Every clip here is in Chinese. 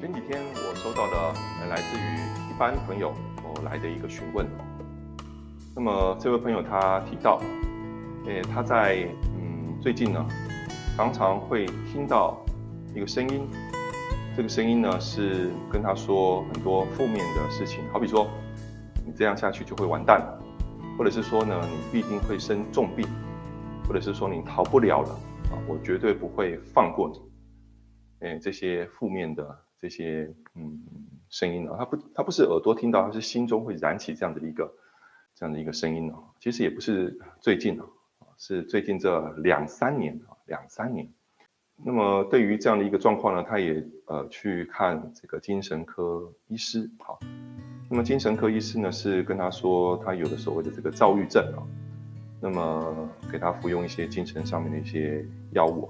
前几天我收到的来自于一般朋友我来的一个询问。那么这位朋友他提到，诶，他在嗯最近呢，常常会听到一个声音，这个声音呢是跟他说很多负面的事情，好比说你这样下去就会完蛋，或者是说呢你必定会生重病，或者是说你逃不了了啊，我绝对不会放过你。诶，这些负面的这些嗯声音呢，他不他不是耳朵听到，他是心中会燃起这样的一个这样的一个声音呢。其实也不是最近啊，是最近这两三年啊，两三年。那么对于这样的一个状况呢，他也呃去看这个精神科医师好。那么精神科医师呢是跟他说，他有的所谓的这个躁郁症啊，那么给他服用一些精神上面的一些药物。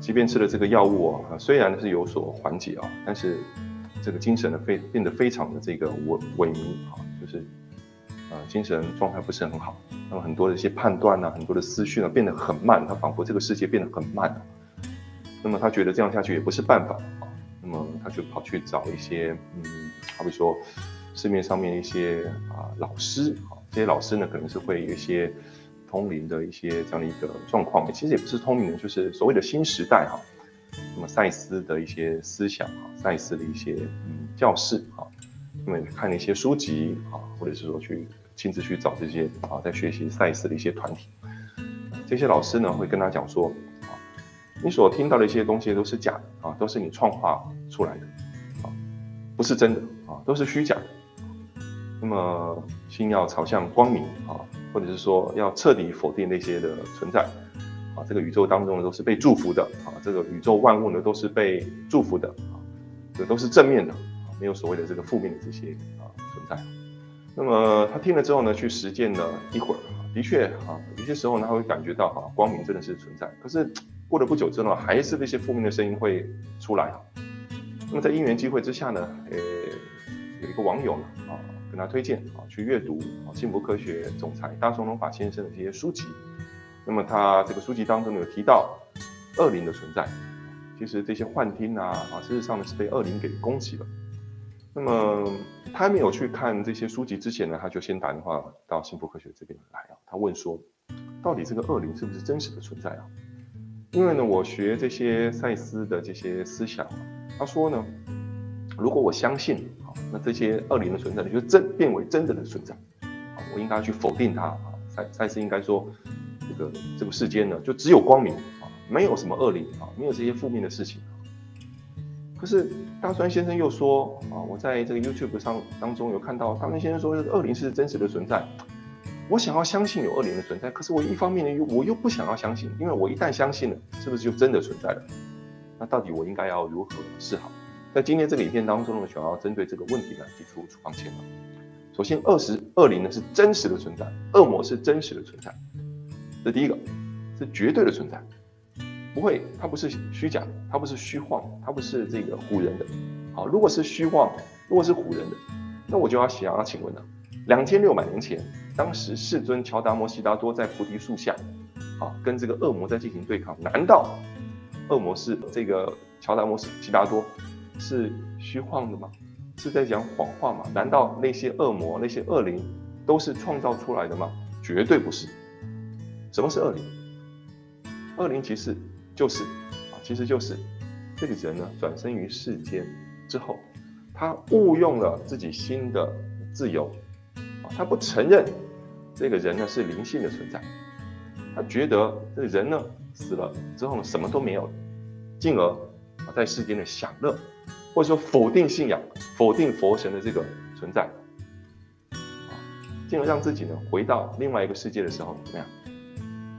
即便吃了这个药物啊，虽然是有所缓解啊，但是这个精神呢非变得非常的这个萎萎靡啊，就是呃精神状态不是很好。那么很多的一些判断呢，很多的思绪呢变得很慢，他仿佛这个世界变得很慢。那么他觉得这样下去也不是办法啊，那么他就跑去找一些嗯，好比说市面上面一些啊老师啊，这些老师呢可能是会有一些。通灵的一些这样的一个状况，其实也不是通灵的，就是所谓的新时代哈。那么赛斯的一些思想哈，赛斯的一些嗯教室哈，那么看了一些书籍啊，或者是说去亲自去找这些啊，在学习赛斯的一些团体，这些老师呢会跟他讲说啊，你所听到的一些东西都是假的啊，都是你创化出来的啊，不是真的啊，都是虚假的。那么心要朝向光明啊。或者是说要彻底否定那些的存在，啊，这个宇宙当中呢都是被祝福的，啊，这个宇宙万物呢都是被祝福的，啊，这都是正面的，啊，没有所谓的这个负面的这些啊存在。那么他听了之后呢，去实践了一会儿，的确啊，有些时候呢他会感觉到哈，光明真的是存在。可是过了不久之后，还是那些负面的声音会出来。那么在因缘机会之下呢，呃，有一个网友呢，啊。跟他推荐啊，去阅读啊，幸福科学总裁大松龙法先生的这些书籍。那么他这个书籍当中有提到恶灵的存在，其实这些幻听啊啊，事实上呢是被恶灵给攻击了。那么他没有去看这些书籍之前呢，他就先打电话到幸福科学这边来啊，他问说，到底这个恶灵是不是真实的存在啊？因为呢，我学这些赛斯的这些思想，他说呢，如果我相信。那这些恶灵的存在，你就真变为真的的存在，啊，我应该去否定它啊。赛赛斯应该说，这个这个世间呢，就只有光明啊，没有什么恶灵啊，没有这些负面的事情。可是大川先生又说啊，我在这个 YouTube 上当中有看到大川先生说，恶灵是真实的存在。我想要相信有恶灵的存在，可是我一方面呢，又我又不想要相信，因为我一旦相信了，是不是就真的存在了？那到底我应该要如何是好？在今天这个影片当中呢，想要针对这个问题呢提出处方签了。首先，二十恶灵呢是真实的存在，恶魔是真实的存在，这第一个是绝对的存在，不会，它不是虚假的，它不是虚幻，它不是这个唬人的。好，如果是虚幻，如果是唬人的，那我就要想要请问了，两千六百年前，当时世尊乔达摩悉达多在菩提树下，啊，跟这个恶魔在进行对抗，难道恶魔是这个乔达摩悉达多？是虚幻的吗？是在讲谎话吗？难道那些恶魔、那些恶灵都是创造出来的吗？绝对不是。什么是恶灵？恶灵其实就是啊，其实就是这个人呢，转生于世间之后，他误用了自己心的自由啊，他不承认这个人呢是灵性的存在，他觉得这个人呢死了之后呢什么都没有，进而啊在世间的享乐。或者说否定信仰，否定佛神的这个存在，啊，进而让自己呢回到另外一个世界的时候怎么样？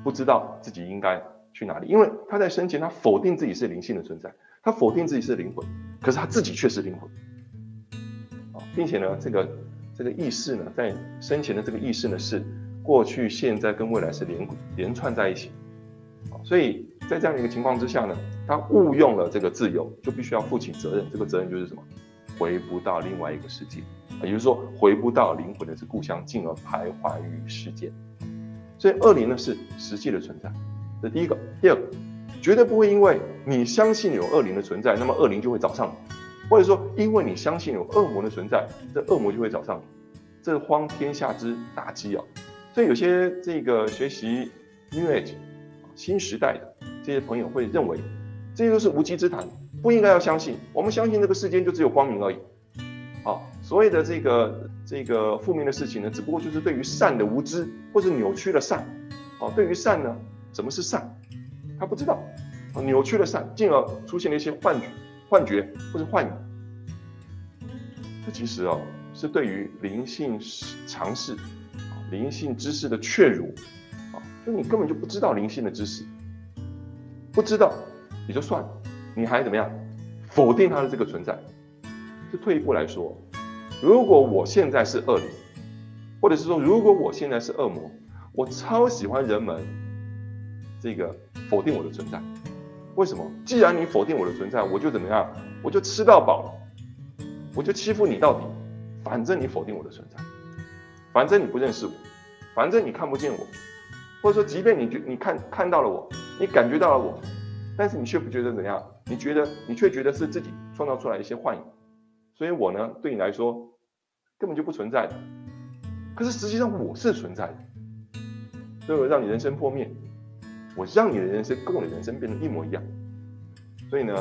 不知道自己应该去哪里，因为他在生前他否定自己是灵性的存在，他否定自己是灵魂，可是他自己却是灵魂，啊，并且呢这个这个意识呢在生前的这个意识呢是过去、现在跟未来是连连串在一起，啊，所以。在这样一个情况之下呢，他误用了这个自由，就必须要负起责任。这个责任就是什么？回不到另外一个世界，也就是说，回不到灵魂的这故乡，进而徘徊于世间。所以恶灵呢是实际的存在，这第一个。第二个，绝对不会因为你相信有恶灵的存在，那么恶灵就会找上你。或者说因为你相信有恶魔的存在，这恶魔就会找上你，这荒天下之大稽啊！所以有些这个学习 New Age 新时代的这些朋友会认为，这些都是无稽之谈，不应该要相信。我们相信这个世间就只有光明而已。好，所谓的这个这个负面的事情呢，只不过就是对于善的无知或者扭曲了善。好，对于善呢，什么是善？他不知道，啊扭曲了善，进而出现了一些幻觉、幻觉或者幻影。这其实哦，是对于灵性尝试。灵性知识的确如，啊，就你根本就不知道灵性的知识，不知道也就算了，你还怎么样否定它的这个存在？就退一步来说，如果我现在是恶灵，或者是说如果我现在是恶魔，我超喜欢人们这个否定我的存在。为什么？既然你否定我的存在，我就怎么样？我就吃到饱，我就欺负你到底，反正你否定我的存在。反正你不认识我，反正你看不见我，或者说，即便你觉你看看到了我，你感觉到了我，但是你却不觉得怎样？你觉得你却觉得是自己创造出来一些幻影，所以我呢，对你来说根本就不存在的。可是实际上我是存在的，所以我让你人生破灭，我让你的人生跟我的人生变得一模一样。所以呢，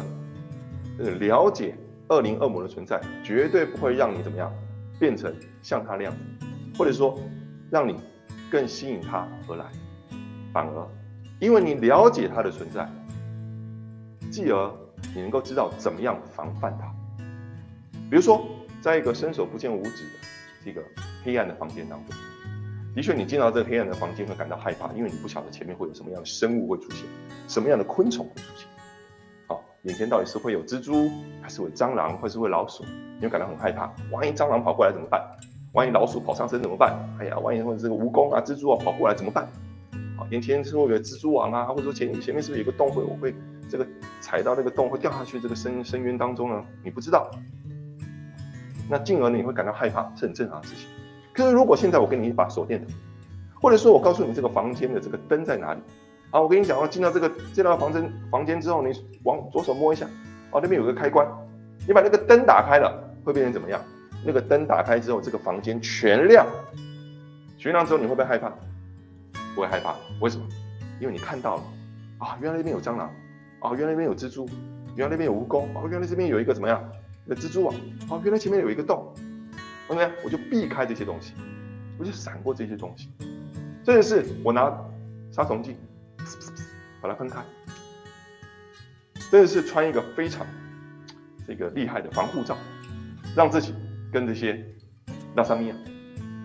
呃，了解恶灵恶魔的存在，绝对不会让你怎么样变成像他那样。或者说，让你更吸引他而来，反而因为你了解它的存在，继而你能够知道怎么样防范它。比如说，在一个伸手不见五指的这个黑暗的房间当中，的确你进到这个黑暗的房间会感到害怕，因为你不晓得前面会有什么样的生物会出现，什么样的昆虫会出现。好，眼前到底是会有蜘蛛，还是会蟑螂，或是会老鼠？你会感到很害怕，万一蟑螂跑过来怎么办？万一老鼠跑上身怎么办？哎呀，万一或者这个蜈蚣啊、蜘蛛啊跑过来怎么办？好，眼前是不是有蜘蛛网啊？或者说前前面是不是有个洞会我会这个踩到那个洞会掉下去这个深深渊当中呢？你不知道，那进而呢你会感到害怕是很正常的事情。可是如果现在我给你一把手电筒，或者说我告诉你这个房间的这个灯在哪里？啊，我跟你讲，哦，进到这个进到房间房间之后，你往左手摸一下，哦，那边有个开关，你把那个灯打开了，会变成怎么样？那个灯打开之后，这个房间全亮。全亮之后，你会不会害怕？不会害怕。为什么？因为你看到了啊，原来那边有蟑螂，啊，原来那边有蜘蛛，原来那边有蜈蚣，啊，原来这边有一个怎么样？那蜘蛛网，啊，原来前面有一个洞。OK，我就避开这些东西，我就闪过这些东西。这件是我拿杀虫剂把它喷开。真的是穿一个非常这个厉害的防护罩，让自己。跟这些拉萨米亚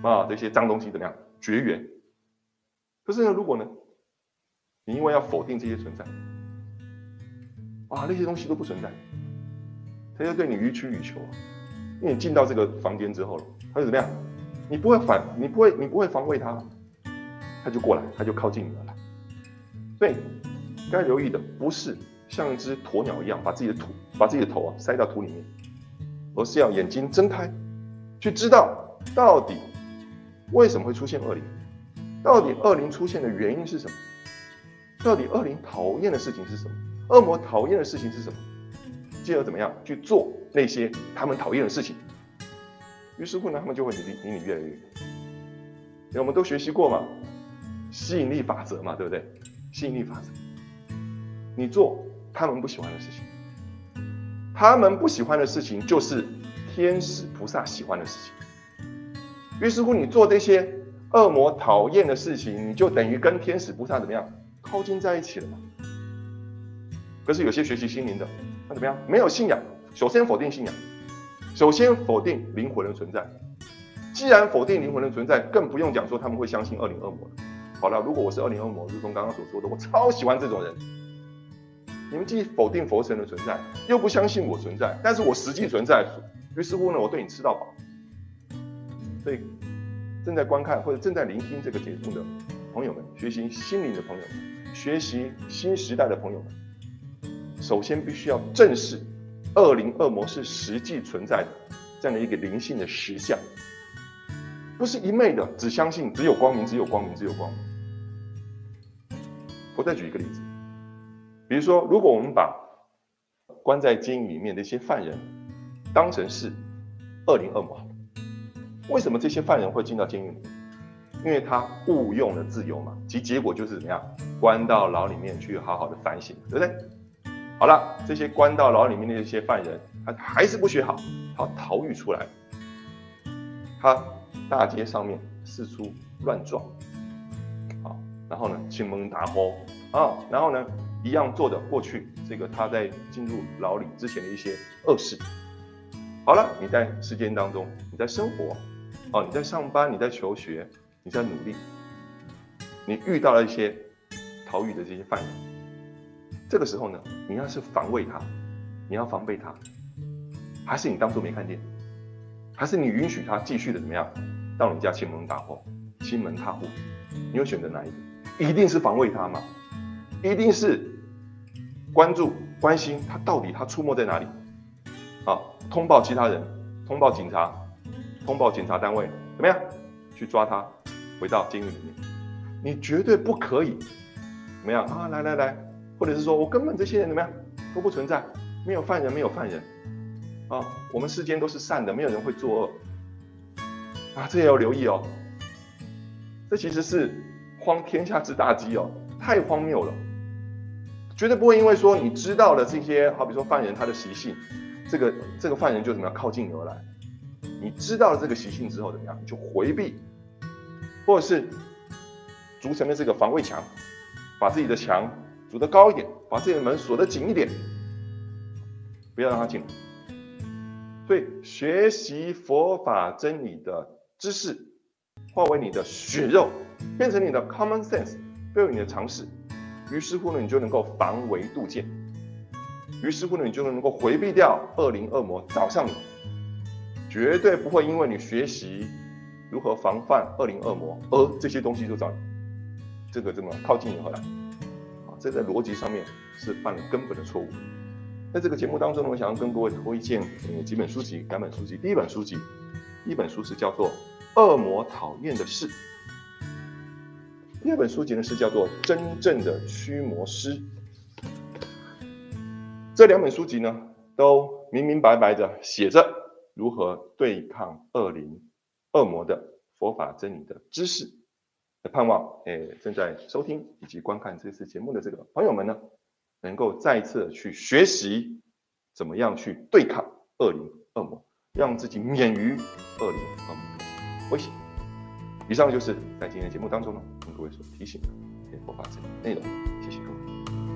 啊这些脏东西怎么样绝缘？可是呢，如果呢，你因为要否定这些存在，啊那些东西都不存在，他就对你予取予求。因为你进到这个房间之后了，他就怎么样？你不会反，你不会，你不会防卫他，他就过来，他就靠近你而来。所以该留意的不是像一只鸵鸟一样把自己的土，把自己的头啊塞到土里面。而是要眼睛睁开，去知道到底为什么会出现恶灵，到底恶灵出现的原因是什么，到底恶灵讨厌的事情是什么，恶魔讨厌的事情是什么，进而怎么样去做那些他们讨厌的事情。于是乎呢，他们就会离离你越来越远。因为我们都学习过嘛，吸引力法则嘛，对不对？吸引力法则，你做他们不喜欢的事情。他们不喜欢的事情，就是天使菩萨喜欢的事情。于是乎，你做这些恶魔讨厌的事情，你就等于跟天使菩萨怎么样靠近在一起了嘛？可是有些学习心灵的，那怎么样？没有信仰，首先否定信仰，首先否定灵魂的存在。既然否定灵魂的存在，更不用讲说他们会相信恶灵恶魔了。好了，如果我是恶灵恶魔，如同刚刚所说的，我超喜欢这种人。你们既否定佛神的存在，又不相信我存在，但是我实际存在。于是乎呢，我对你吃到饱。所以，正在观看或者正在聆听这个节目的朋友们，学习心灵的朋友们，学习新时代的朋友们，首先必须要正视恶灵恶魔是实际存在的这样的一个灵性的实相，不是一昧的只相信只有光明，只有光明，只有光明。我再举一个例子。比如说，如果我们把关在监狱里面的一些犯人，当成是恶灵恶魔。为什么这些犯人会进到监狱里面？因为他误用了自由嘛，其结果就是怎么样？关到牢里面去好好的反省，对不对？好了，这些关到牢里面的这些犯人，他还是不学好，他逃狱出来，他大街上面四处乱撞，好，然后呢，亲门打火啊，然后呢，一样做的过去这个他在进入牢里之前的一些恶事。好了，你在时间当中，你在生活，哦，你在上班，你在求学，你在努力，你遇到了一些逃狱的这些犯人。这个时候呢，你要是防卫他，你要防备他，还是你当初没看见，还是你允许他继续的怎么样，到你家亲门打户、亲门踏户，你会选择哪一个？一定是防卫他嘛？一定是关注、关心他到底他出没在哪里？啊，通报其他人，通报警察，通报检察单位，怎么样？去抓他，回到监狱里面，你绝对不可以怎么样啊？来来来。或者是说我根本这些人怎么样都不存在，没有犯人，没有犯人，啊，我们世间都是善的，没有人会作恶，啊，这也要留意哦。这其实是荒天下之大稽哦，太荒谬了，绝对不会因为说你知道了这些，好比说犯人他的习性，这个这个犯人就怎么样靠近而来，你知道了这个习性之后怎么样，就回避，或者是筑成了这个防卫墙，把自己的墙。筑得高一点，把自己的门锁得紧一点，不要让他进来。所以学习佛法真理的知识，化为你的血肉，变成你的 common sense，变为你的常识。于是乎呢，你就能够防微杜渐。于是乎呢，你就能够回避掉恶灵恶魔找上你。绝对不会因为你学习如何防范恶灵恶魔，而这些东西就找你。这个这么靠近你何来啊？这在逻辑上面是犯了根本的错误。在这个节目当中呢，我想要跟各位推荐呃几本书籍，两本书籍。第一本书籍，一本书是叫做《恶魔讨厌的事》，第二本书籍呢是叫做《真正的驱魔师》。这两本书籍呢，都明明白白的写着如何对抗恶灵、恶魔的佛法真理的知识。盼望诶，正在收听以及观看这次节目的这个朋友们呢，能够再次去学习怎么样去对抗恶灵恶魔，让自己免于恶灵恶魔的威胁。以上就是在今天的节目当中呢，跟各位所提醒的佛法这内容。谢谢各位。